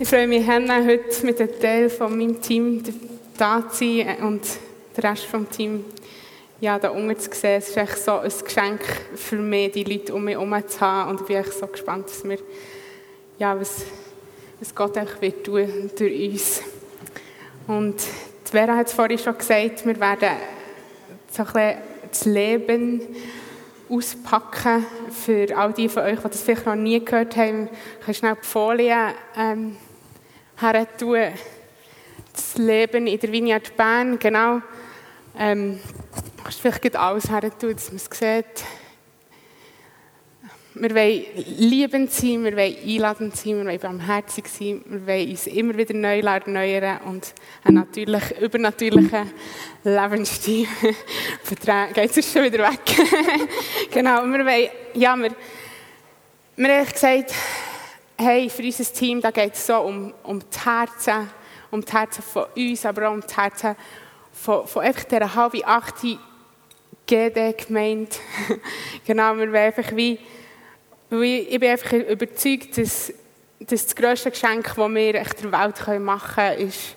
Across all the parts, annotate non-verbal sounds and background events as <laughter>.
Ich freue mich, Hannah, heute mit einem Teil von meinem Team da zu sein und den Rest vom Team ja, da unten zu sehen. Es ist echt so ein Geschenk für mich, die Leute um mich herum zu haben. Und ich bin echt so gespannt, dass wir, ja, was, was Gott echt wird tun durch uns. Und Vera hat es vorhin schon gesagt, wir werden so ein bisschen das Leben auspacken für all die von euch, die das vielleicht noch nie gehört haben. Ich kann schnell die Folie ähm, her tun. Das Leben in der Vineyard Bern, genau. Ähm, kannst vielleicht alles her tun, dass man es sieht. Wir wollen liebend sein, wir wollen einladend sein, wir wollen barmherzig sein, wir wollen uns immer wieder neu erneuern und einen natürlich, übernatürlichen Lebensstil <laughs> vertragen. Geht es schon wieder weg? <laughs> genau, wir wollen, ja, wir, wir haben gesagt, hey, für unser Team, da geht es so um, um die Herzen, um die Herzen von uns, aber auch um die Herzen von, von einfach dieser halben achte GD-Gemeinde. genau, wir wollen einfach wie ich bin einfach überzeugt, dass, dass das grösste Geschenk, das wir der Welt machen können, ist,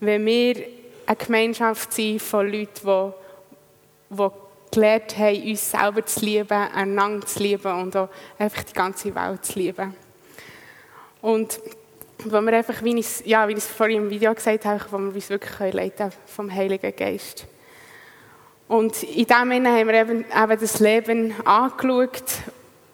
wenn wir eine Gemeinschaft sind von Leuten, die, die gelernt haben, uns selber zu lieben, einander zu lieben und auch einfach die ganze Welt zu lieben. Und wo wir einfach, wie ich, ja, wie ich es vorhin im Video gesagt habe, wo wir uns wirklich leiten vom Heiligen Geist. Und in dem Sinne haben wir eben, eben das Leben angeschaut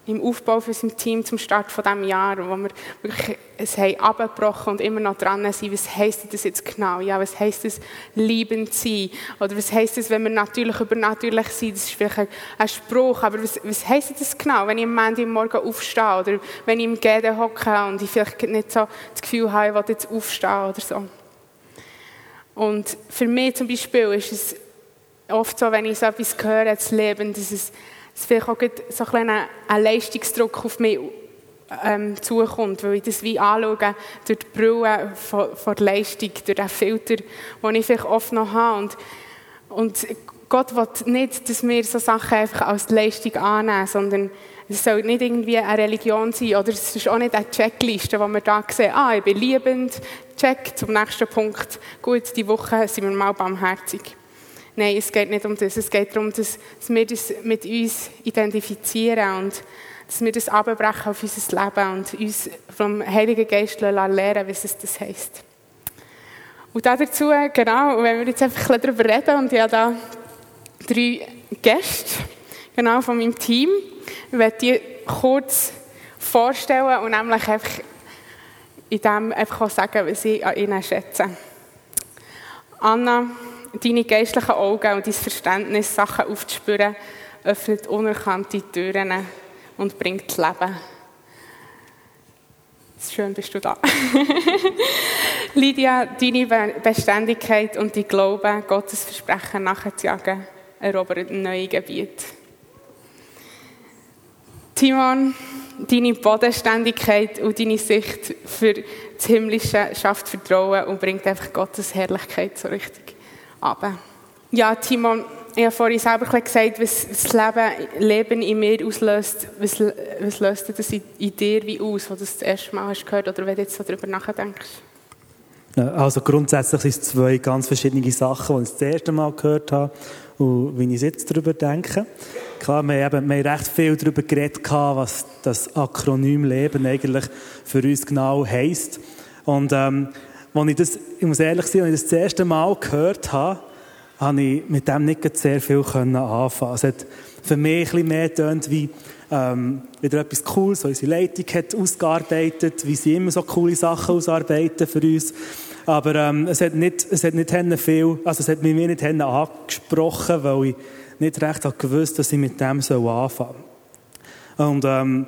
im Aufbau für unser Team zum Start von diesem Jahr, wo wir wirklich es haben abgebrochen und immer noch dran sind, was heisst das jetzt genau? Ja, was heisst das liebend sein? Oder was heisst das, wenn wir natürlich übernatürlich sind? Das ist vielleicht ein, Spruch, aber was, was heisst das genau, wenn ich am Ende Morgen aufstehe oder wenn ich im Gäden hocke und ich vielleicht nicht so das Gefühl habe, ich will jetzt aufstehen oder so. Und für mich zum Beispiel ist es oft so, wenn ich so etwas höre, das Leben, dass es dass vielleicht auch so ein, ein Leistungsdruck auf mich ähm, zukommt, weil ich das wie anschaue durch die Brille von, von der Leistung, durch den Filter, den ich vielleicht oft noch habe. Und, und Gott will nicht, dass wir so Sachen einfach als Leistung annehmen, sondern es soll nicht irgendwie eine Religion sein oder es ist auch nicht eine Checkliste, wo wir da sehen, ah, ich bin liebend, check, zum nächsten Punkt, gut, die Woche sind wir mal barmherzig. Nein, es geht nicht um das. Es geht darum, dass, wir das mit uns identifizieren und dass wir das abbrechen auf unser Leben und uns vom Heiligen Geist lernen, was es das heisst. Und dazu, genau, wenn wir jetzt einfach ein darüber reden, und ich habe da drei Gäste, genau, von meinem Team, ich werde die kurz vorstellen und nämlich einfach in dem einfach auch sagen, was ich an ihnen schätze. Anna deine geistlichen Augen und dein Verständnis, Sachen aufzuspüren, öffnet unerkannte Türen und bringt Leben. Schön bist du da. <laughs> Lydia, deine Beständigkeit und dein Glaube, Gottes Versprechen nachzujagen, erobert neue Gebiete. Timon, deine Bodenständigkeit und deine Sicht für das Himmlische schafft Vertrauen und bringt einfach Gottes Herrlichkeit so richtig runter. Ja, Timon, ich habe vorhin selber gesagt, was das Leben, Leben in mir auslöst. Was, was löst das in, in dir wie aus, wo du das, das erste Mal hast gehört oder wenn du jetzt so darüber nachdenkst? Also grundsätzlich sind es zwei ganz verschiedene Sachen, die ich das erste Mal gehört habe und wie ich jetzt darüber denke. Klar, wir haben, wir haben recht viel darüber geredet, was das Akronym Leben eigentlich für uns genau heisst. Und ähm, als ich das, ich muss ehrlich sein, als ich das das erste Mal gehört habe, habe ich mit dem nicht sehr viel anfangen Es hat für mich ein mehr getönt wie ähm, wieder etwas Cooles, was unsere Leitung hat ausgearbeitet, wie sie immer so coole Sachen ausarbeiten für uns. Aber ähm, es hat nicht, es hat nicht viel, also es hat mich nicht angesprochen, weil ich nicht recht gewusst dass ich mit dem anfangen soll. Und ähm,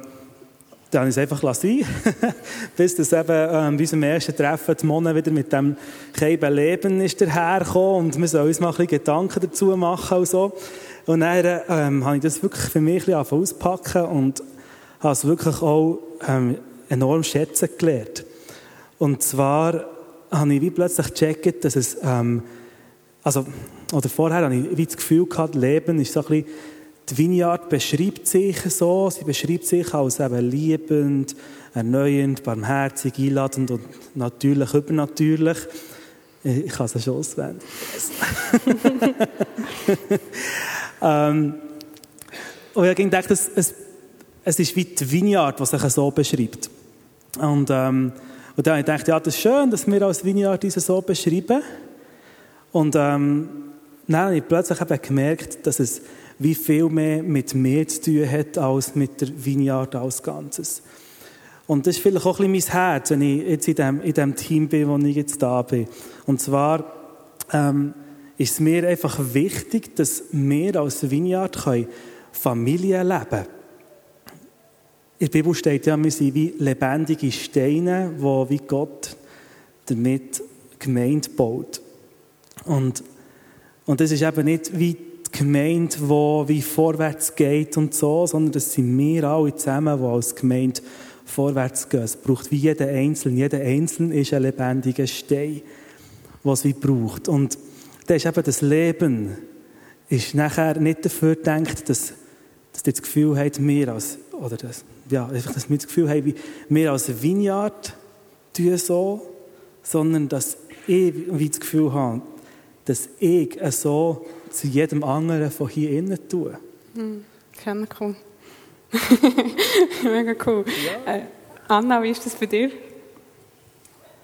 dann habe ich einfach sein <laughs> bis das eben ähm, bei unserem ersten Treffen die Mona wieder mit dem Keiben Leben ist dahergekommen und wir sollen uns mal ein bisschen Gedanken dazu machen und so. Und dann ähm, habe ich das wirklich für mich ein bisschen auspacken und habe es wirklich auch ähm, enorm schätzen gelernt. Und zwar habe ich wie plötzlich gecheckt, dass es, ähm, also, oder vorher habe ich wie das Gefühl gehabt, Leben ist so ein bisschen die Vineyard beschreibt sich so, sie beschreibt sich als eben liebend, erneuend, barmherzig, einladend und natürlich, übernatürlich. Ich kann es schon auswählen. <laughs> ähm, und ich gedacht, es, es, es ist wie die Vineyard, die sich so beschreibt. Und, ähm, und dann habe ich gedacht, ja, das ist schön, dass wir als Vineyard diese so beschreiben. Und ähm, dann habe ich plötzlich eben gemerkt, dass es wie viel mehr mit mir zu tun hat, als mit der Vineyard als Ganzes. Und das ist vielleicht auch ein bisschen mein Herz, wenn ich jetzt in dem, in dem Team bin, wo ich jetzt da bin. Und zwar ähm, ist es mir einfach wichtig, dass wir als Vineyard können Familie leben können. In der Bibel steht ja, wir sind wie lebendige Steine, wo wie Gott damit Gemeinde baut. Und, und das ist eben nicht wie Gemeinde, die wie vorwärts geht und so, sondern das sind wir alle zusammen, die als Gemeinde vorwärts gehen. Es braucht wie jeder Einzelne. Jeder Einzelne ist ein lebendiger Stein, was wie braucht. Und das ist eben das Leben, ist nachher nicht dafür gedacht, dass, dass das Gefühl habt, wir als, oder das, ja, einfach, dass wir das Gefühl haben, wir als Vineyard tun so, sondern dass ich wie das Gefühl habe, dass ich so zu jedem anderen von hier innen tun. Mhm. Cool. <laughs> Mega cool. Ja. Äh, Anna, wie ist das bei dir?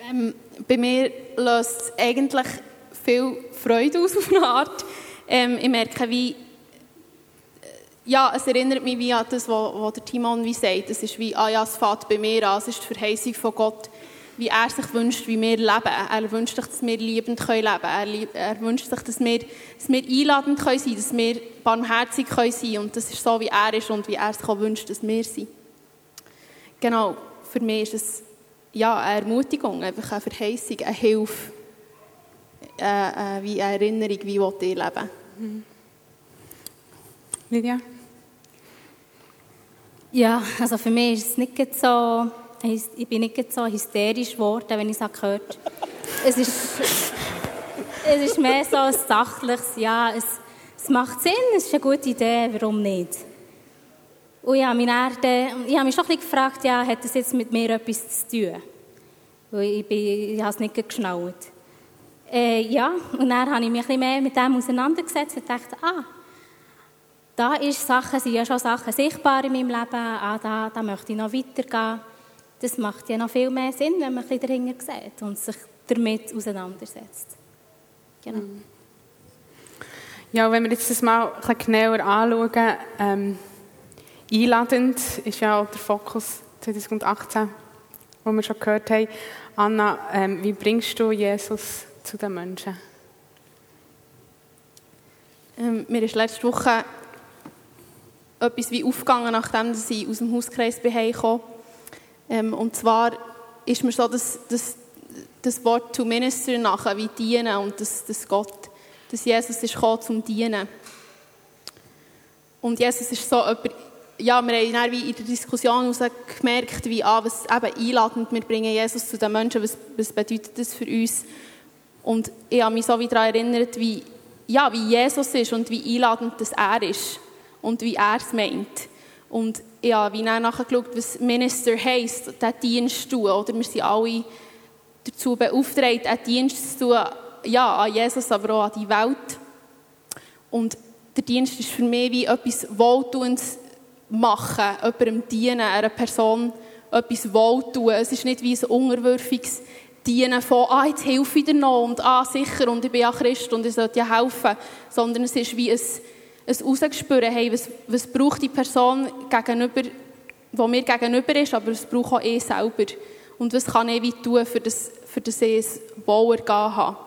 Ähm, bei mir löst es eigentlich viel Freude aus <laughs> auf eine Art. Ähm, ich merke, wie ja, es erinnert mich wie an das, was der Timon wie sagt. Es ist wie, ah ja, es fährt bei mir an, es ist die Verheißung von Gott wie er sich wünscht, wie wir leben. Er wünscht sich, dass wir liebend leben können. Er, er wünscht sich, dass wir, dass wir einladend können sein dass wir barmherzig können sein Und das ist so, wie er ist und wie er sich auch wünscht, dass wir sind. Genau, für mich ist es ja, eine Ermutigung, einfach eine Verheißung, eine Hilfe, äh, äh, wie eine Erinnerung, wie ich leben mhm. Lydia? Ja, also für mich ist es nicht so ich bin nicht so hysterisch geworden, wenn ich es gehört es ist, es ist mehr so ein sachliches, ja, es, es macht Sinn, es ist eine gute Idee, warum nicht? Und habe mich, dann, ich habe mich schon ein bisschen gefragt, ja, hat das jetzt mit mir etwas zu tun? Ich, bin, ich habe es nicht geschnallt. Äh, ja, und dann habe ich mich ein mehr mit dem auseinandergesetzt und dachte, ah, da ist Sachen, sind ja schon Sachen sichtbar in meinem Leben, ah, da, da möchte ich noch weitergehen das macht ja noch viel mehr Sinn, wenn man ein bisschen dahinter sieht und sich damit auseinandersetzt. Genau. Mhm. Ja, wenn wir jetzt das mal ein bisschen genauer anschauen, ähm, einladend ist ja auch der Fokus 2018, wo wir schon gehört haben. Anna, ähm, wie bringst du Jesus zu den Menschen? Ähm, mir ist letzte Woche etwas wie aufgegangen, nachdem ich aus dem Hauskreis bin ähm, und zwar ist mir so das, das, das Wort to minister nachher wie dienen und dass, dass Gott, dass Jesus ist gekommen zum Dienen. Und Jesus ist so jemand, ja, wir haben dann wie in der Diskussion gemerkt, wie, ah, was eben einladend, wir bringen Jesus zu den Menschen, was, was bedeutet das für uns? Und ich habe mich so wieder daran erinnert, wie, ja, wie Jesus ist und wie einladend das er ist und wie er es meint. Und habe wie nachgeschaut, was Minister heisst, diesen Dienst zu tun. Oder wir sind alle dazu beauftragt, einen Dienst zu tun, ja, an Jesus, aber auch an die Welt. Und der Dienst ist für mich wie etwas Wohltuendes machen, jemandem dienen, einer Person etwas Wohltun. Es ist nicht wie ein unterwürfiges Dienen von, ah, jetzt hilfe ich dir noch und ah, sicher und ich bin ja Christ und ich sollte ja helfen, sondern es ist wie ein ein Rausgespüren haben, was, was braucht die Person gegenüber, die mir gegenüber ist, aber es braucht auch ich selber. Und was kann ich wie tun, für das, für das ich ein Wohlergehen habe.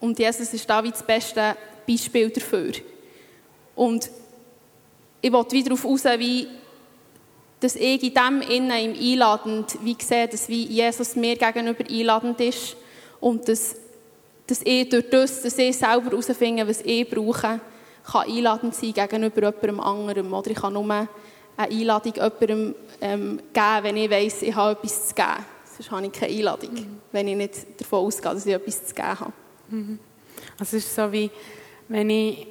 Und Jesus ist da wie das beste Beispiel dafür. Und ich wollte wieder darauf raus, wie dass ich in dem Innen, im Einladend, wie sehe, dass wie Jesus mir gegenüber einladend ist und dass, dass ich durch das, dass ich selber herausfinde, was ich brauche, kann einladend sein gegenüber jemandem anderem. Oder ich kann nur eine Einladung jemandem ähm, geben, wenn ich weiss, ich habe etwas zu geben. Sonst habe ich keine Einladung, mhm. wenn ich nicht davon ausgehe, dass ich etwas zu geben habe. Mhm. Also es ist so wie, wenn ich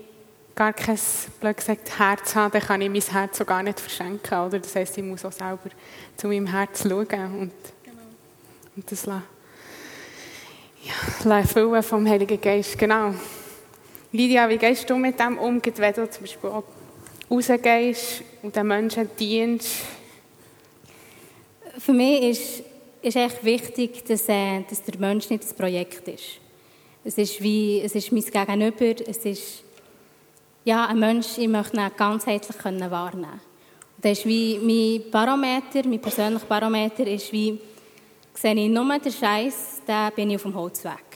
gar kein, blöd gesagt, Herz habe, dann kann ich mein Herz so gar nicht verschenken. Oder? Das heisst, ich muss auch selber zu meinem Herz schauen und, genau. und das lassen. Ja, erfüllen vom Heiligen Geist, genau. Lydia, wie gehst du mit dem um, wenn du zum Beispiel rausgehst und den Menschen dienst? Für mich ist, ist echt wichtig, dass, äh, dass der Mensch nicht das Projekt ist. Es ist wie, es ist mein Gegenüber, es ist ja, ein Mensch, ich möchte ihn ganzheitlich wahrnehmen können. Das ist wie mein Barometer, mein persönlicher Barometer ist wie, sehe ich nur den Scheiß, dann bin ich auf dem Holzweg.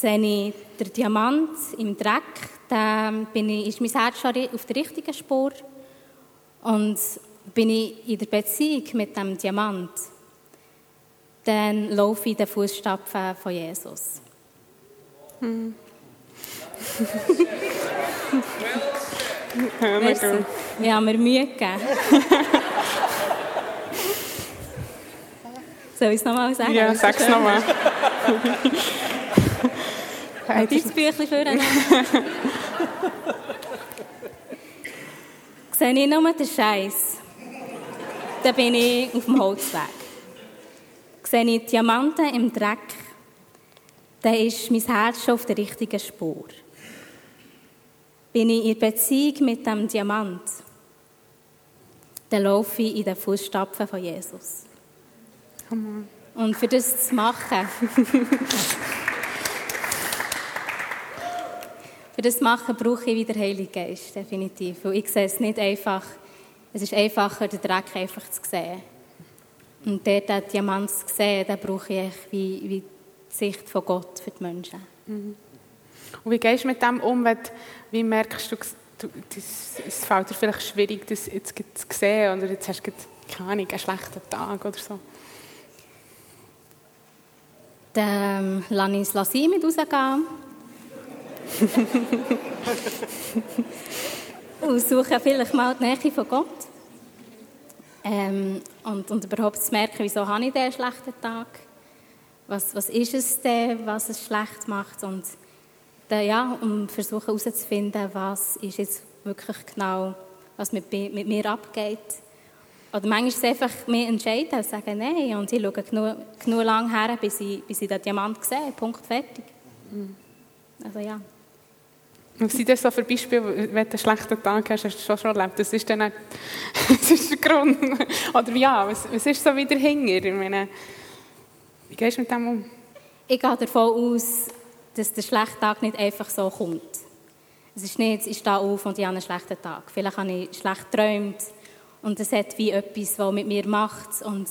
Sehe ich den Diamant im Dreck, dann bin ich, ist mein Herz schon auf der richtigen Spur. Und bin ich in der Beziehung mit dem Diamant, dann laufe ich in den Fußstapfen von Jesus. Hm. <laughs> Merci. Ja, mir Mühe gegeben. <laughs> Soll ich es nochmal sagen? Ja, sag es nochmal. <laughs> Ein Büchlein führen. <laughs> Sehe ich nur den Scheiß, dann bin ich auf dem Holzweg. Sehe ich Diamanten im Dreck, dann ist mein Herz schon auf der richtigen Spur bin ich in Beziehung mit dem Diamant, dann laufe ich in den Fußstapfen von Jesus. Und für das zu machen, <laughs> für das machen, brauche ich wieder Heilige Geist, definitiv. Weil ich sehe es nicht einfach, es ist einfacher, den Dreck einfach zu sehen. Und dort den Diamant zu sehen, da brauche ich wie, wie die Sicht von Gott für die Menschen. Mhm. Und wie gehst du mit dem um, wenn, wie merkst du, du das, es fällt dir vielleicht schwierig, das jetzt zu sehen oder jetzt hast du keine Ahnung, einen schlechten Tag oder so? Dann lasse ich es mit rausgehen. <laughs> und suche vielleicht mal die Nähe von Gott. Ähm, und, und überhaupt zu merken, wieso habe ich diesen schlechten Tag? Was, was ist es denn, was es schlecht macht? Und dann, ja, um versuchen herauszufinden, was ist jetzt wirklich genau, was mit, mit mir abgeht. Oder manchmal ist es einfach mehr entscheiden und sagen, nein, und ich schaue genug, genug lang her, bis ich, bis ich den Diamant sehe, Punkt, fertig. Mhm. Also ja. Was sind das so für Beispiele, wenn du einen schlechten Tag hast, hast du schon schon erlebt? Das ist dann nicht, <laughs> das ist der Grund. Oder ja, was, was ist so wieder hinger? Ich meine, wie gehst du mit dem um? Ich gehe davon aus, dass der schlechte Tag nicht einfach so kommt. Es ist nicht, ich stehe auf und ich habe einen schlechten Tag. Vielleicht habe ich schlecht geträumt und es hat wie etwas, was mit mir macht. Und,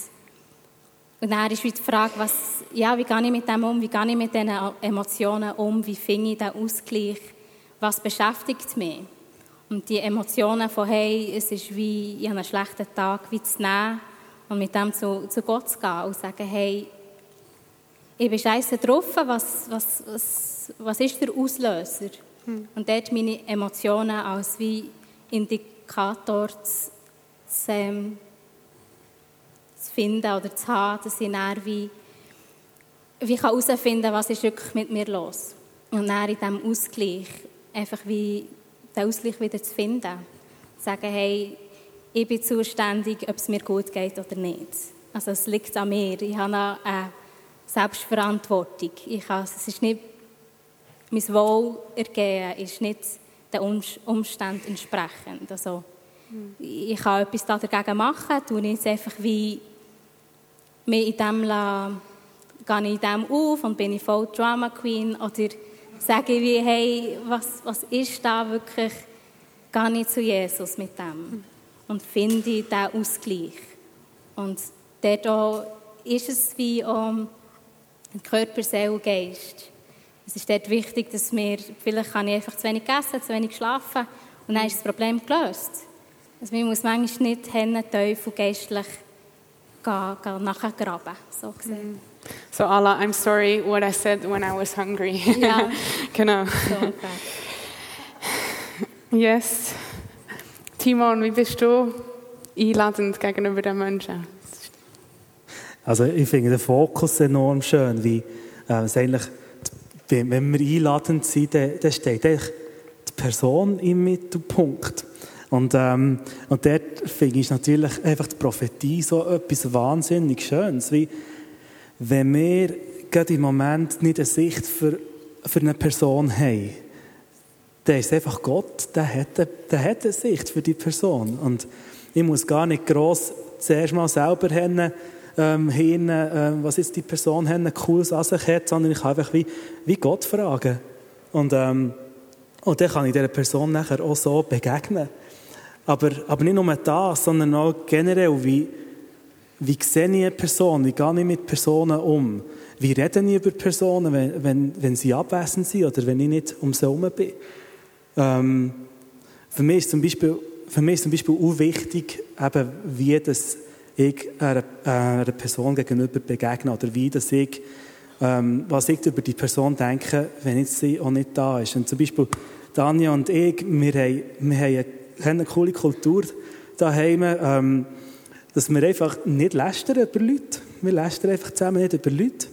und dann ist die Frage, was, ja, wie gehe ich mit dem um? Wie gehe ich mit diesen Emotionen um? Wie finde ich den Ausgleich? Was beschäftigt mich? Und die Emotionen von, hey, es ist wie, ich habe einen schlechten Tag, wie zu nehmen und mit dem zu, zu Gott zu gehen und zu sagen, hey, ich bin scheiße drauf, was, was, was, was ist der Auslöser? Hm. Und dort meine Emotionen als wie Indikator zu, zu, ähm, zu finden oder zu haben, dass ich dann wie, wie herausfinden kann, was ist wirklich mit mir los. Und dann in diesem Ausgleich einfach wie den Ausgleich wieder zu finden. Sagen, hey, ich bin zuständig, ob es mir gut geht oder nicht. Also es liegt an mir. Ich habe eine Selbstverantwortung. Ich kann, es ist nicht, mein Wohlergehen ist nicht den Umständen entsprechend. Also, ich kann etwas dagegen machen, tue ich jetzt einfach wie mir in dem lassen, gehe ich in dem auf und bin ich voll Drama Queen oder sage ich wie, hey, was, was ist da wirklich, gehe ich zu Jesus mit dem und finde diesen Ausgleich. Und dort ist es wie, um, Körper, Seele, Geist. Es ist dort wichtig, dass wir, vielleicht habe ich einfach zu wenig gegessen, zu wenig geschlafen und dann ist das Problem gelöst. Also man muss manchmal nicht Hände Teufel geistlich gehen, gehen nachgraben, so gesehen. So, Allah, I'm sorry what I said when I was hungry. Ja. <laughs> genau. So. Yes. Timon, wie bist du einladend gegenüber den Menschen? Also ich finde den Fokus enorm schön, wie äh, es eigentlich, wenn wenn wir einladend sind, dann, dann steht eigentlich die Person im Mittelpunkt. Und, ähm, und dort finde ich natürlich einfach die Prophetie so etwas wahnsinnig Schönes, wie wenn wir gerade im Moment nicht eine Sicht für, für eine Person haben, dann ist einfach Gott, der hat, eine, der hat eine Sicht für die Person. Und ich muss gar nicht gross zuerst mal selber hin, ähm, hin ähm, was jetzt die Person hin, cooles an sich hat, sondern ich kann einfach wie, wie Gott fragen. Und, ähm, und dann kann ich dieser Person nachher auch so begegnen. Aber, aber nicht nur das, sondern auch generell, wie, wie sehe ich eine Person, wie gehe ich mit Personen um, wie rede ich über Personen, wenn, wenn, wenn sie abwesend sind oder wenn ich nicht um sie herum bin. Ähm, für mich ist zum Beispiel, für mich ist zum Beispiel auch wichtig, eben, wie das ich einer, einer Person gegenüber begegne oder wie das ich, ähm, was ich über die Person denke, wenn jetzt sie auch nicht da ist. Und zum Beispiel Danja und ich, wir haben, wir haben eine, eine coole Kultur daheim, ähm, dass wir einfach nicht lästern über Leute. Wir lästern einfach zusammen nicht über Leute.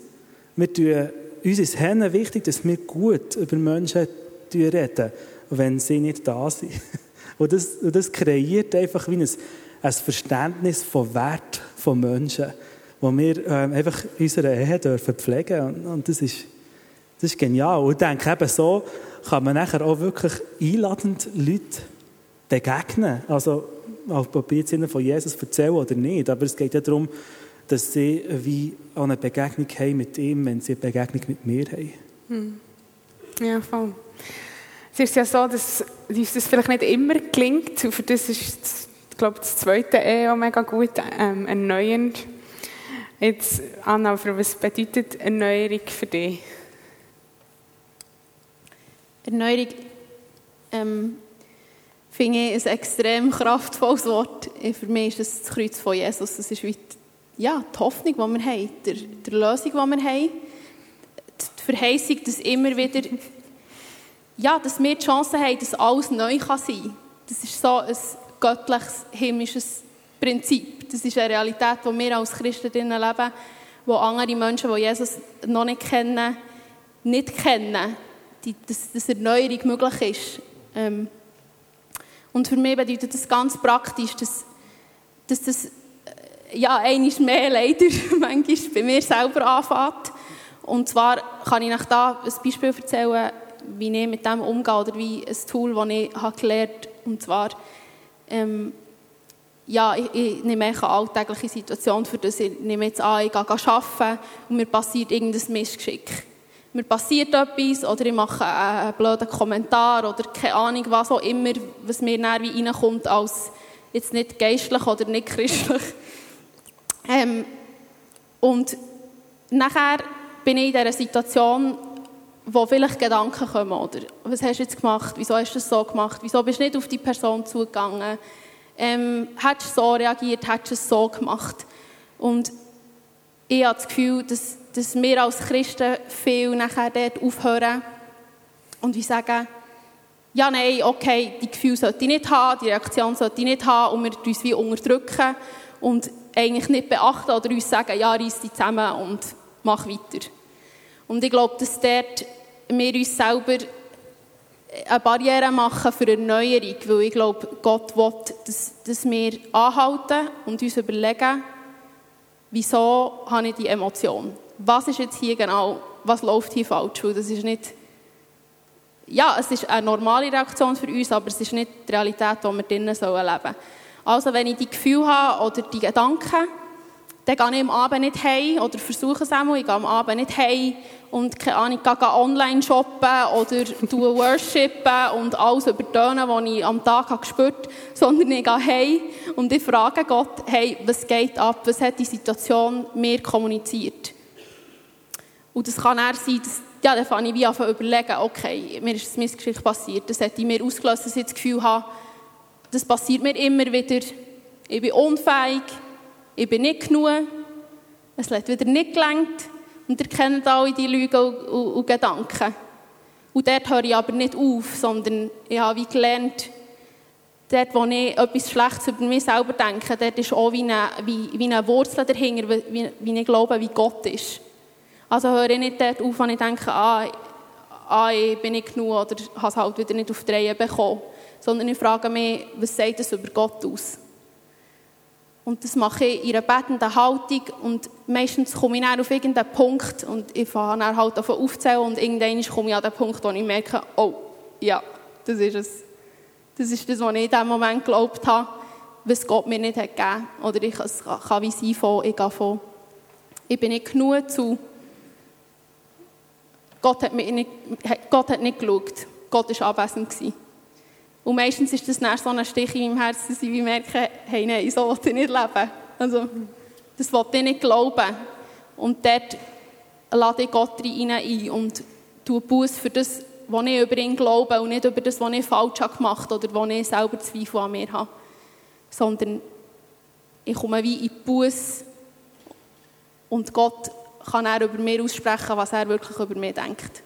Wir tun, uns ist es wichtig, dass wir gut über Menschen reden, wenn sie nicht da sind. <laughs> Und das, und das kreiert einfach wie ein, ein Verständnis von Wert von Menschen, wo wir ähm, einfach unsere Ehe dürfen pflegen und, und das, ist, das ist genial. Und ich denke, eben so kann man nachher auch wirklich einladend Leute begegnen. Also, jetzt ihnen von Jesus erzähle oder nicht, aber es geht ja darum, dass sie wie eine Begegnung haben mit ihm, wenn sie eine Begegnung mit mir haben. Ja, voll. Es ist ja so, dass uns das vielleicht nicht immer gelingt. Und für das ist, das, ich glaube das zweite eh auch mega gut, ähm, erneuernd. Jetzt, Anna, für was bedeutet Erneuerung für dich? Erneuerung ähm, finde ich ein extrem kraftvolles Wort. Für mich ist das das Kreuz von Jesus. Das ist wie die, ja, die Hoffnung, die wir haben, die, die Lösung, die wir haben, die Verheißung, dass immer wieder, ja, dass wir die Chance haben, dass alles neu kann sein kann. Das ist so ein göttliches, himmlisches Prinzip. Das ist eine Realität, die wir als Christen leben, wo andere Menschen, die Jesus noch nicht kennen, nicht kennen, die, dass, dass Erneuerung möglich ist. Ähm, und für mich bedeutet das ganz praktisch, dass, dass das äh, ja, einmal mehr leider <laughs> manchmal bei mir selber anfängt. Und zwar kann ich euch da ein Beispiel erzählen, wie ich mit dem umgehe oder wie ein Tool, das ich habe gelernt habe. Und zwar, ähm, ja, ich, ich nehme eine alltägliche Situation, für das ich nehme jetzt an, ich gehe arbeiten und mir passiert irgendein Missgeschick. Mir passiert etwas oder ich mache einen blöden Kommentar oder keine Ahnung, was auch immer, was mir näher wie reinkommt, als jetzt nicht geistlich oder nicht christlich. <laughs> Ähm, und nachher bin ich in dieser Situation, wo vielleicht Gedanken kommen, oder? Was hast du jetzt gemacht, wieso hast du es so gemacht, wieso bist du nicht auf die Person zugegangen, ähm, hättest du so reagiert, hättest du es so gemacht. Und ich habe das Gefühl, dass, dass wir als Christen viel nachher dort aufhören und wir sagen, ja, nein, okay, die Gefühle sollte ich nicht haben, die Reaktion sollte ich nicht haben und wir uns wie unterdrücken und eigentlich nicht beachten oder uns sagen, ja, reiss dich zusammen und mach weiter. Und ich glaube, dass dort wir uns selber eine Barriere machen für Erneuerung, weil ich glaube, Gott will, dass, dass wir anhalten und uns überlegen, wieso habe ich die Emotion? Was ist jetzt hier genau, was läuft hier falsch? Weil das ist nicht, ja, es ist eine normale Reaktion für uns, aber es ist nicht die Realität, die wir drinnen leben sollen. Also wenn ich die Gefühle habe oder die Gedanken, dann gehe ich am Abend nicht heim oder versuche es einmal, ich gehe am Abend nicht heim und keine Ahnung, gehe online shoppen oder tue <laughs> worshipen und alles übertönen, was ich am Tag habe gespürt <laughs> sondern ich gehe heim und ich frage Gott, hey, was geht ab, was hat die Situation mir kommuniziert? Und das kann er sein, dass, ja, dann fange ich wie an zu überlegen, okay, mir ist ein Missgeschick passiert, das hat in mir ausgelöst, dass ich das Gefühl habe, das passiert mir immer wieder. Ich bin unfähig, ich bin nicht genug, es hat wieder nicht gelangt und ihr kennt alle die Lügen und, und, und Gedanken. Und dort höre ich aber nicht auf, sondern ich habe wie gelernt, dort, wo ich etwas Schlechtes über mich selber denke, dort ist auch wie eine, wie, wie eine Wurzel dahinter, wie, wie ich glaube, wie Gott ist. Also höre ich nicht dort auf, wenn ich denke, ah, ah ich bin nicht genug oder habe es halt wieder nicht auf die bekommen. Sondern ich frage mich, was sagt das über Gott aus? Und das mache ich in einer betenden Haltung und meistens komme ich dann auf irgendeinen Punkt und ich fange dann halt davon aufzählen und irgendwann komme ich an den Punkt, wo ich merke, oh, ja, das ist es. Das ist das, was ich in diesem Moment geglaubt habe, was Gott mir nicht hat gegeben hat. Oder ich es kann wie sein von, ich gehe von, ich bin nicht genug zu, Gott hat, mich nicht, Gott hat nicht geschaut, Gott war abwesend. Und meistens ist das dann so ein Stich in meinem Herzen, dass ich merke, hey, nein, so will ich nicht leben. Also, das will ich nicht glauben. Und dort lade ich Gott rein ein und tue Buß für das, was ich über ihn glaube und nicht über das, was ich falsch gemacht habe oder was ich selber Zweifel an mir habe. Sondern ich komme wie in Buß und Gott kann er über mir aussprechen, was er wirklich über mich denkt.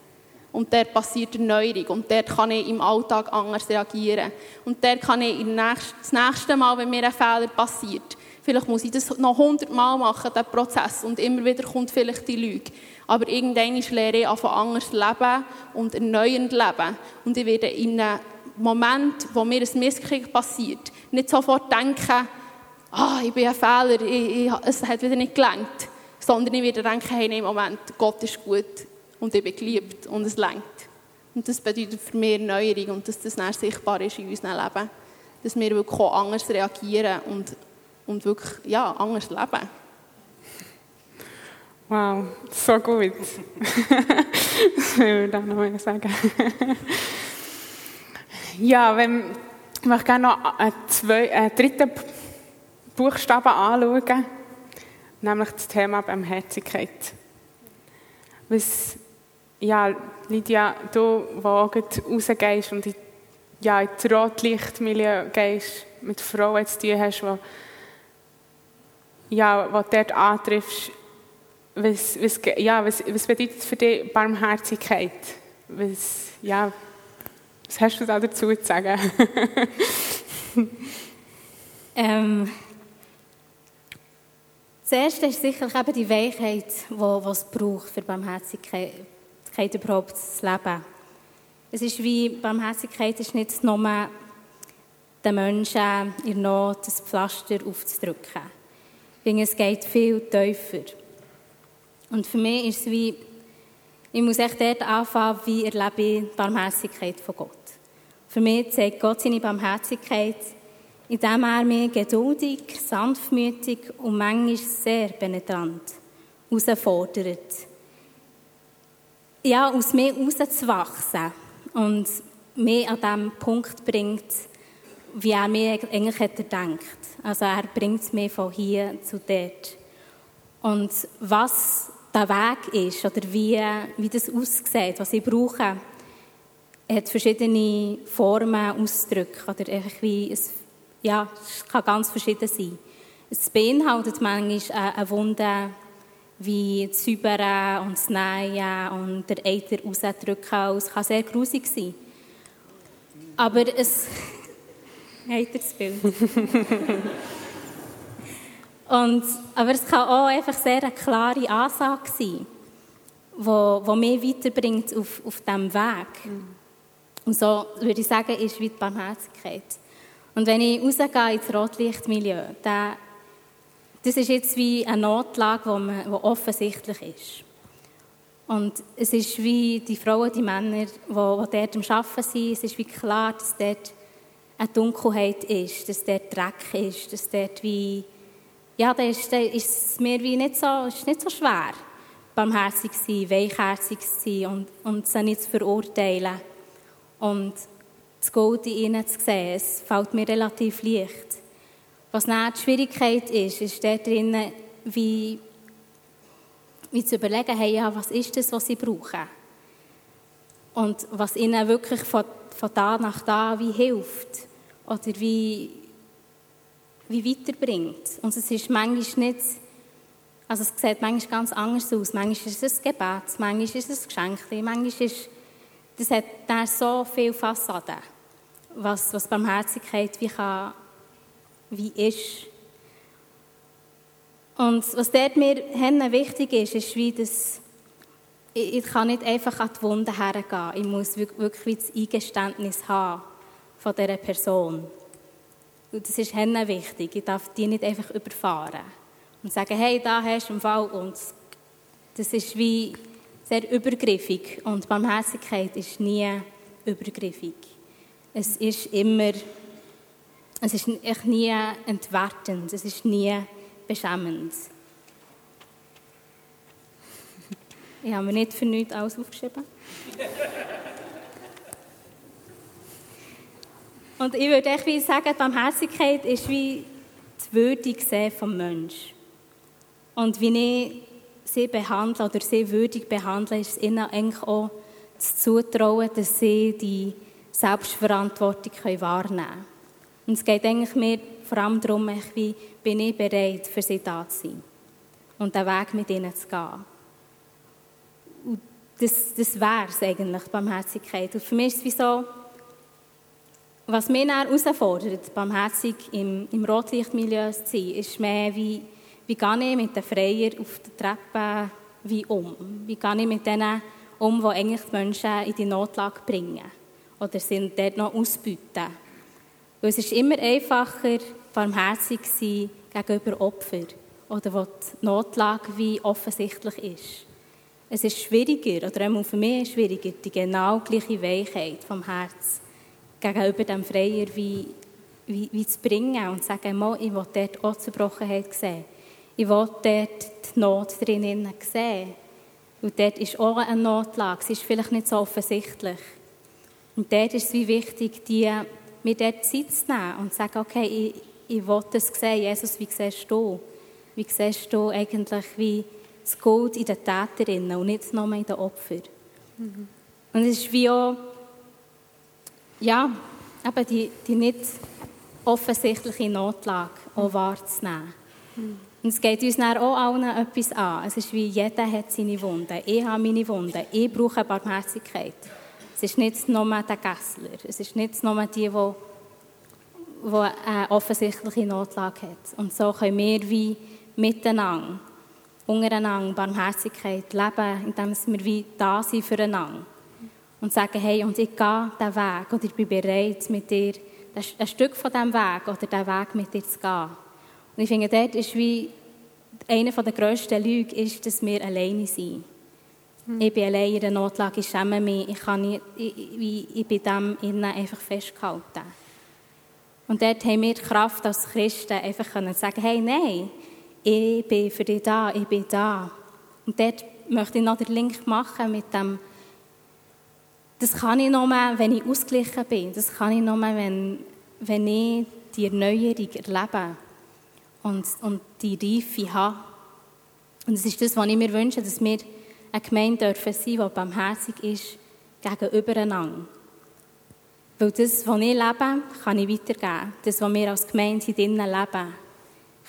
Und dort passiert Erneuerung. Und dort kann ich im Alltag anders reagieren. Und dort kann ich das nächste Mal, wenn mir ein Fehler passiert, vielleicht muss ich das noch hundertmal machen, den Prozess. Und immer wieder kommt vielleicht die Lüge. Aber irgendwann lehre ich einfach anders leben und erneuernd leben. Und ich werde in einem Moment, wo mir ein Misskrieg passiert, nicht sofort denken, ah, ich bin ein Fehler, ich, ich, es hat wieder nicht gelangt. Sondern ich werde denken, hey, nein, Moment, Gott ist gut und ich bin geliebt und es lenkt. Und das bedeutet für mich Erneuerung und dass das dann sichtbar ist in unserem Leben. Dass wir wirklich auch anders reagieren und, und wirklich ja, anders leben. Wow, so gut. <laughs> das will ich da noch mehr sagen. <laughs> ja, wenn, ich möchte gerne noch einen, zwei, einen dritten Buchstaben anschauen, nämlich das Thema Barmherzigkeit. Was ja, Lydia, du, wo rausgehst und in, ja, in das Rotlichtmilieu gehst, mit Frauen zu tun hast, wo, ja, dort antriffst, was, was, ja, was, was bedeutet für dich Barmherzigkeit? Was, ja, was hast du da dazu zu sagen? <laughs> ähm, das Erste ist sicherlich eben die Weichheit, die es braucht für Barmherzigkeit überhaupt zu leben. Es ist wie, Barmherzigkeit ist nicht nur den Menschen in Not das Pflaster aufzudrücken. Finde, es geht viel tiefer. Und für mich ist es wie, ich muss echt dort anfangen, wie erlebe ich Barmherzigkeit von Gott. Für mich zeigt Gott seine Barmherzigkeit, indem er mich geduldig, sanftmütig und manchmal sehr penetrant herausfordert ja, aus mir rauszuwachsen und mich an dem Punkt bringt, wie er mir eigentlich hätte gedacht. Also er bringt mich von hier zu dort. Und was der Weg ist oder wie, wie das aussieht, was ich brauche, hat verschiedene Formen, Ausdrücke oder einfach es, ja, es kann ganz verschieden sein. Es beinhaltet manchmal eine Wunde wie das Säubern und das Nähen und der Eiter rausdrücken. Es kann sehr grusig sein. Aber es... <laughs> Eiter das Bild. <laughs> und, aber es kann auch einfach sehr eine klare Ansage sein, die wo, wo mich weiterbringt auf, auf diesem Weg. Mhm. Und so würde ich sagen, ist wie die Barmherzigkeit. Und wenn ich rausgehe ins Rotlichtmilieu, dann das ist jetzt wie eine Notlage, die, offensichtlich ist. Und es ist wie die Frauen, die Männer, die, die dort am Arbeiten sind, es ist wie klar, dass dort eine Dunkelheit ist, dass dort Dreck ist, dass dort wie, ja, da ist, da ist es mir wie nicht so, ist nicht so schwer, barmherzig zu sein, weichherzig zu sein und, und sie nicht zu verurteilen. Und das Gold in ihnen zu sehen, es fällt mir relativ leicht. Was dann die Schwierigkeit ist, ist dort drinnen, wie, wie zu überlegen, hey, ja, was ist das, was sie brauchen? Und was ihnen wirklich von, von da nach da wie hilft. oder wie, wie weiterbringt. Und es ist manchmal nicht, also es sieht manchmal ganz anders aus. Manchmal ist es ein Gebet, manchmal ist es ein Geschenk, manchmal ist, das hat dann so viele Fassaden, was, was Barmherzigkeit wie, kann, wie ist. Und was dort mir wichtig ist, ist, wie das, ich, ich kann nicht einfach an die Wunde hergehen. Ich muss wirklich das Eingeständnis haben von dieser Person. Und das ist ihnen wichtig. Ich darf die nicht einfach überfahren und sagen, hey, da hast du einen Fall. Und das ist wie sehr übergriffig. Und Barmherzigkeit ist nie übergriffig. Es ist immer, es ist echt nie entwertend, es ist nie beschämend. <laughs> Ich habe mir nicht für nichts alles aufgeschrieben. <laughs> Und ich würde echt sagen, die Barmherzigkeit ist wie die Würde vom Menschen. Und wie ich sie behandle oder sie würdig behandle, ist es ihnen eigentlich auch zu zutrauen, dass sie die Selbstverantwortung wahrnehmen können. Es geht eigentlich mehr vor allem darum, wie bin ich bereit, für sie da zu sein und den Weg mit ihnen zu gehen. Und das, das wäre es eigentlich, Barmherzigkeit. Und für mich ist es wie so, was mich dann herausfordert, barmherzig im, im Rotlichtmilieu zu sein, ist mehr wie, wie gehe ich mit den Freiern auf der Treppe wie um? Wie gehe ich mit denen um, die eigentlich die Menschen in die Notlage bringen? Oder sind dort noch ausbeuten? Weil es ist immer einfacher, barmherzig zu sein gegenüber Opfern oder wo die Notlage wie offensichtlich ist. Es ist schwieriger, oder auch für mich schwieriger, die genau gleiche Weichheit vom Herz gegenüber dem Freier wie, wie, wie zu bringen und zu sagen, ich will dort auch Zerbrochenheit sehen. Ich will dort die Not drinnen sehen. Und dort ist auch eine Notlage, sie ist vielleicht nicht so offensichtlich. Und dort ist es wie wichtig, die, mir dort Zeit zu nehmen und zu sagen, okay, ich, ich will das sehen. Jesus, wie siehst du? Wie siehst du eigentlich wie das Gold in den Täterinnen und nicht nur in den Opfern? Mhm. Und es ist wie auch ja, eben die, die nicht offensichtliche Notlage auch wahrzunehmen. Und es geht uns dann auch allen etwas an. Es ist wie, jeder hat seine Wunden. Ich habe meine Wunden. Ich brauche Barmherzigkeit. Es ist nicht nur der Gessler. Es ist nicht nur die, die, die eine offensichtliche Notlage hat. Und so können wir wie miteinander, untereinander Barmherzigkeit leben, indem wir wie da sind füreinander und sagen, hey, und ich gehe diesen Weg oder ich bin bereit, mit dir ein Stück von diesem Weg oder diesen Weg mit dir zu gehen. Und ich finde, dort ist wie eine der grössten Lügen, ist, dass wir alleine sind. Ich bin allein in der Notlage, ich schäme mich, ich, kann nicht, ich, ich, bin dem innen einfach festgehalten. Und dort haben wir die Kraft als Christen, einfach können sagen, hey, nein, ich bin für dich da, ich bin da. Und dort möchte ich noch den Link machen mit dem das kann ich nur, wenn ich ausgeglichen bin. Das kann ich nur, wenn, wenn ich die Erneuerung erlebe und, und die Reife habe. Und es ist das, was ich mir wünsche, dass wir eine Gemeinde dürfen sein, die barmherzig ist gegenübereinander. Weil das, was ich lebe, kann ich weitergeben. Das, was wir als Gemeinde hier drinnen leben,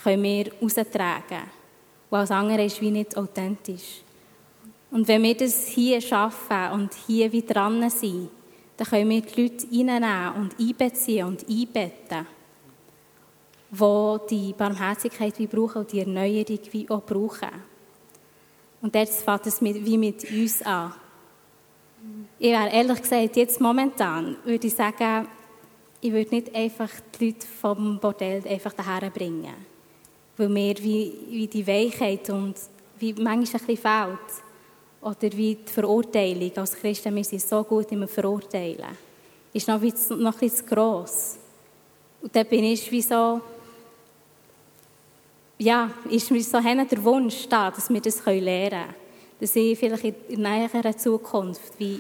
können wir raustragen. Und als andere ist wie nicht authentisch. Und wenn wir das hier schaffen und hier wieder dran sind, dann können wir die Leute reinnehmen und einbeziehen und einbetten, die die Barmherzigkeit wie brauchen und die Erneuerung wie auch brauchen. Und jetzt fängt es mit, wie mit uns an. Ich wäre ehrlich gesagt, jetzt momentan würde ich sagen, ich würde nicht einfach die Leute vom Bordell einfach daher bringen. Weil mir wie, wie die Weichheit und wie manchmal ein bisschen fehlt. Oder wie die Verurteilung. Als Christen, wir sind so gut im Verurteilen. Ist noch, wie, noch ein bisschen zu gross. Und dann bin ich wie so, ja, ist mir so der Wunsch da, dass wir das lernen können. Dass ich vielleicht in näherer Zukunft, wie,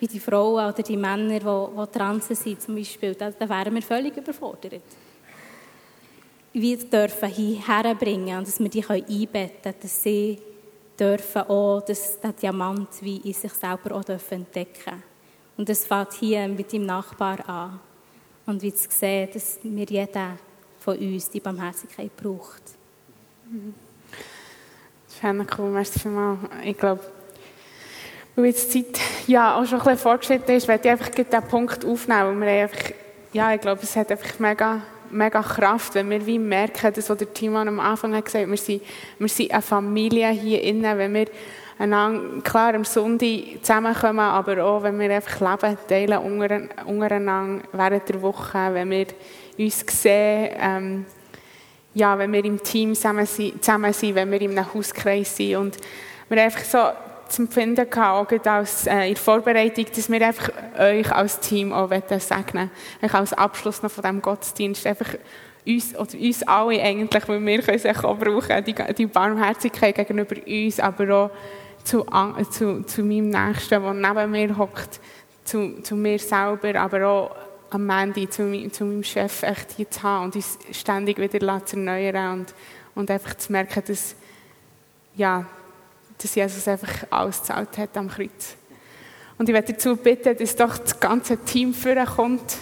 wie die Frauen oder die Männer, die, die trans sind zum Beispiel, da, da wären wir völlig überfordert. Wie dürfen hierher bringen und dass wir die einbetten können, dass sie dürfen auch das, den Diamant wie in sich selber auch entdecken Und das fängt hier mit dem Nachbar an. und wie zu sehen, dass wir jeder von uns die Barmherzigkeit braucht. Das ist cool, merci vielmals. Ich glaube, weil jetzt die Zeit ja, auch schon ein bisschen fortgeschritten ist, werde ich einfach diesen Punkt aufnehmen. Wir einfach, ja, ich glaube, es hat einfach mega, mega Kraft, wenn wir wie merken, das, was der Timon am Anfang hat gesagt, wir sind, wir sind eine Familie hier innen, wenn wir einander, klar am Sonntag zusammenkommen, aber auch, wenn wir einfach Leben teilen untereinander während der Woche, wenn wir uns sehen, ähm, ja, wenn wir im Team zusammen sind, zusammen sind, wenn wir einem Hauskreis sind und wir einfach so zu empfinden gehabt, als, äh, in der Vorbereitung, dass wir einfach euch als Team auch segnen wollen. als Abschluss noch von diesem Gottesdienst. Einfach uns, oder uns alle eigentlich, weil wir können es auch brauchen, die, die Barmherzigkeit gegenüber uns, aber auch zu, zu, zu meinem Nächsten, der neben mir hockt, zu, zu mir selber, aber auch am Ende zu, zu meinem Chef echt hier zu haben und uns ständig wieder zu erneuern und, und einfach zu merken, dass, ja, dass Jesus einfach alles gezahlt hat am Kreuz. Und ich werde dazu bitten, dass doch das ganze Team kommt.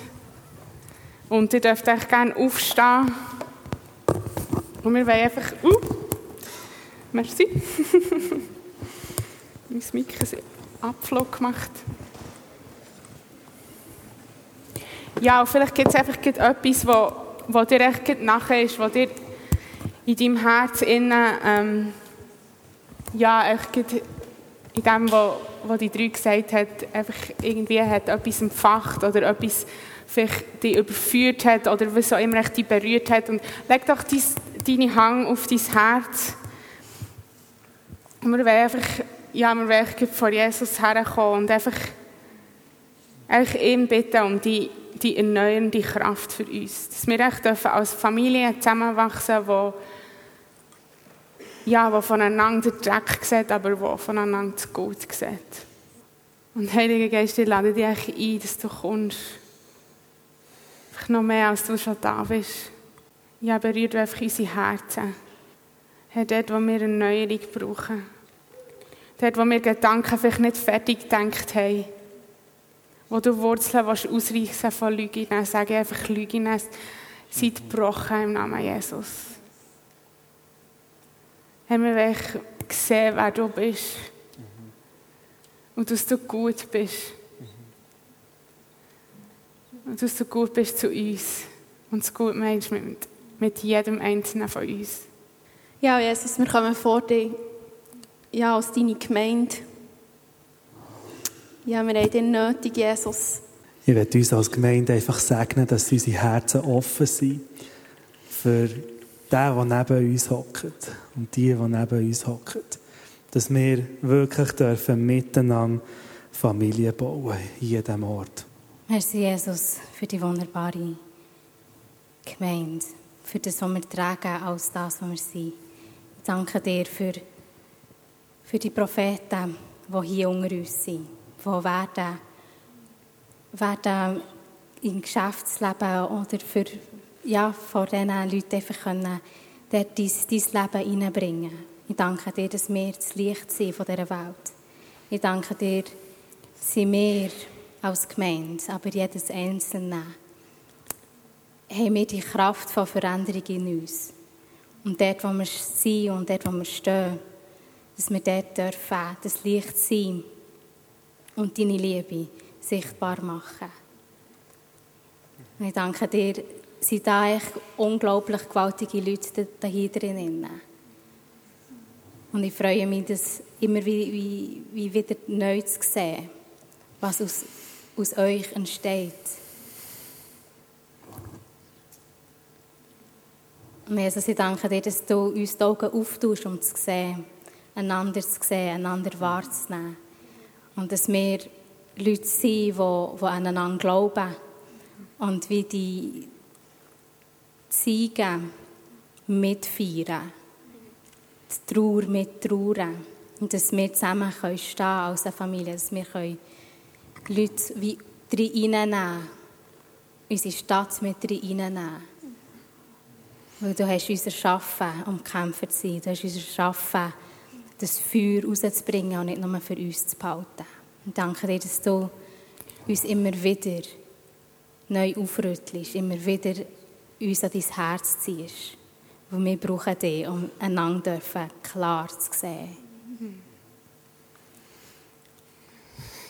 Und ihr dürft euch gerne aufstehen. Und wir wollen einfach... Uh, merci. <laughs> mein Mic einen Abflug gemacht. Ja, vielleicht gibt es einfach etwas, wo, wo dir echt nachher ist, wo dir in deinem Herz innen, ähm, ja, echt in dem, was wo die drei gesagt hat, einfach irgendwie hat etwas empfacht oder etwas vielleicht dich überführt hat oder was auch immer dich berührt hat. Und leg doch dein, deine Hang auf dein Herz. Und wir wollen einfach, ja, wir wollen vor Jesus herkommen und einfach, einfach ihm bitten um die, die erneuernde Kraft für uns. Dass wir echt als Familie zusammenwachsen dürfen, ja, wo voneinander Dreck sieht, aber wo voneinander das Gut sieht. Und Heilige Geist, ich lade dich ein, dass du kommst. Einfach noch mehr, als du schon da bist. Ja, berührt einfach unsere Herzen. Herr, dort, wo wir eine Erneuerung brauchen. Dort, wo wir Gedanken vielleicht nicht fertig gedacht haben. Wo du Wurzeln ausreichen von Lügen, sage ich einfach Lügen, seid gebrochen im Namen Jesus haben wir gesehen, wer du bist. Und dass du gut bist. Und dass du gut bist zu uns. Und es gut meinst mit, mit jedem Einzelnen von uns. Ja, Jesus, wir kommen vor dir. Ja, als deine Gemeinde. Ja, wir haben dich nötig, Jesus. Ich werde uns als Gemeinde einfach segnen, dass unsere Herzen offen sind für der, der neben uns hockt und die, die neben uns hocken. Dass wir wirklich dürfen miteinander Familie bauen in jedem Ort. Merci, Jesus, für die wunderbare Gemeinde, für das, was wir tragen, als das, was wir sind. Ich danke dir für, für die Propheten, die hier unter uns sind, die werden, werden im Geschäftsleben oder für ja, vor diesen Leuten einfach können, dort dein, dein Leben hineinbringen Ich danke dir, dass wir das Licht sind von dieser Welt. Ich danke dir, sind wir als Gemeinde, aber jedes Einzelne, haben wir die Kraft von Veränderung in uns. Und dort, wo wir sind und dort, wo wir stehen, dass wir dort dürfen, das Licht sein und deine Liebe sichtbar machen. Ich danke dir, sind da echt unglaublich gewaltige Leute da hier drin. Und ich freue mich, das immer wie, wie wieder neu zu sehen, was aus, aus euch entsteht. Und Jesus, ich danke dir, dass du uns die Augen auftust, um zu sehen, einander zu sehen, einander wahrzunehmen. Und dass wir Leute sind, die, die aneinander glauben und wie die, Siegen mitfeiern. Die Trauer mit trauern. Und dass wir zusammen können stehen als eine Familie, dass wir können Leute wie reinnehmen unsere Stadt mit reinnehmen. Weil du hast uns erschaffen, um Kämpfer zu sein. Du hast uns erschaffen, das Feuer rauszubringen und nicht nur für uns zu behalten. Und danke dir, dass du uns immer wieder neu aufrüttelst, immer wieder uns an dein Herz ziehst. Weil wir brauchen dich, um einander klar zu sehen.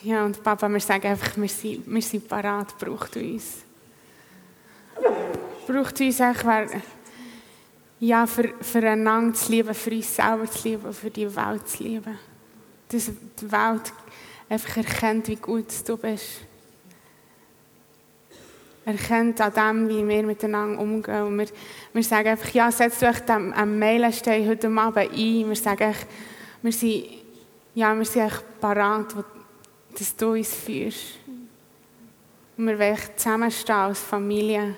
Ja, und Papa, wir sagen einfach, wir sind, wir sind parat, braucht uns. Braucht uns einfach, ja, für, einander zu lieben, für uns selber zu lieben, für die Welt zu lieben. Dass die Welt einfach erkennt, wie gut du bist. Erkennt an dem, wie wir miteinander umgehen. Und wir, wir sagen einfach, ja, setzt euch dem, am Meilenstein heute Abend ein. Wir sagen, wir sind, ja, wir sind echt parat, dass du uns führst. Und wir wollen zusammenstehen als Familie.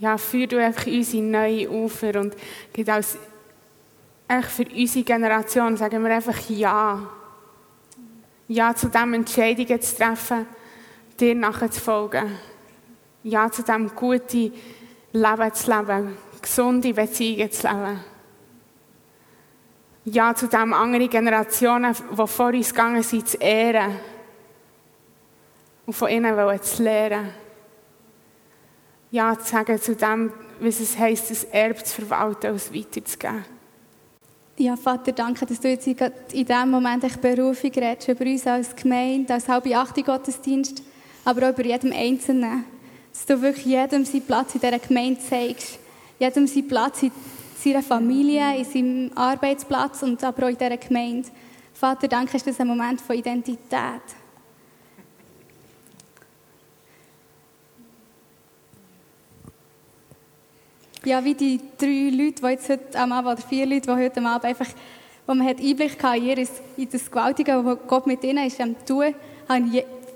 Ja, führ du einfach unsere neue Ufer und gibt als für unsere Generation sagen wir einfach Ja. Ja zu dem Entscheidungen zu treffen, dir nachher zu folgen. Ja zu dem guten Leben zu leben, gesunde Beziehungen zu leben. Ja zu dem andere Generationen, die vor uns gegangen sind, zu ehren und von ihnen zu lernen. Ja zu sagen zu dem, was es heisst, das Erbe zu verwalten und es weiterzugeben. Ja, Vater, danke, dass du jetzt in diesem Moment echt Berufung redest über uns als Gemeinde, als halbe achte Gottesdienst, aber auch über jedem Einzelnen. Dass du wirklich jedem seinen Platz in dieser Gemeinde zeigst. Jedem seinen Platz in seiner Familie, in seinem Arbeitsplatz und aber auch in dieser Gemeinde. Vater, danke, ist das ein Moment von Identität. Ja, wie die drei Leute, die jetzt heute am Abend, oder vier Leute, die heute Abend einfach, wo man hat Einblick hatte in, das Gewaltige, was Gott mit ihnen ist am tun,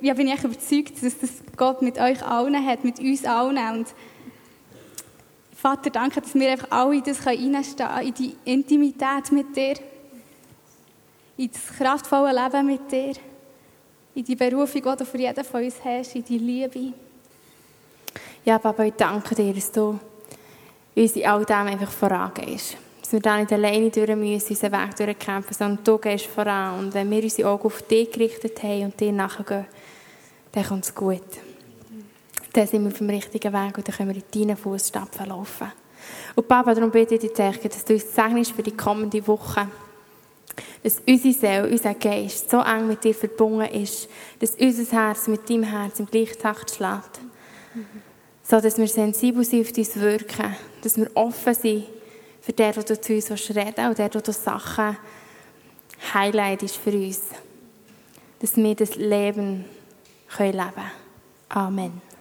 ja, bin ich überzeugt, dass das Gott mit euch allen hat, mit uns allen. Und Vater, danke, dass wir einfach alle in das reinstehen können, in die Intimität mit dir, in das kraftvolle Leben mit dir, in die Berufung, die du für jeden von uns hast, in die Liebe. Ja, Papa, ich danke dir, dass du uns in all dem einfach vorangehst. Dass wir da nicht alleine durch müssen, unseren Weg durchkämpfen, sondern du gehst voran. Und wenn wir unsere Augen auf dich gerichtet haben und dir nachgehen, dann kommt es gut. Dann sind wir auf dem richtigen Weg und dann können wir in deinen Fußstapfen laufen. Und Papa, darum bitte ich dich, dass du uns segnest für die kommende Woche. Dass unsere Seele, unser Geist so eng mit dir verbunden ist, dass unser Herz mit deinem Herz im gleichen schlägt. Mhm so dass wir sensibel sind auf dein Wirken, dass wir offen sind für den, der du zu uns reden und der, der du Sachen highlightest für uns. Dass wir das Leben leben können. Amen.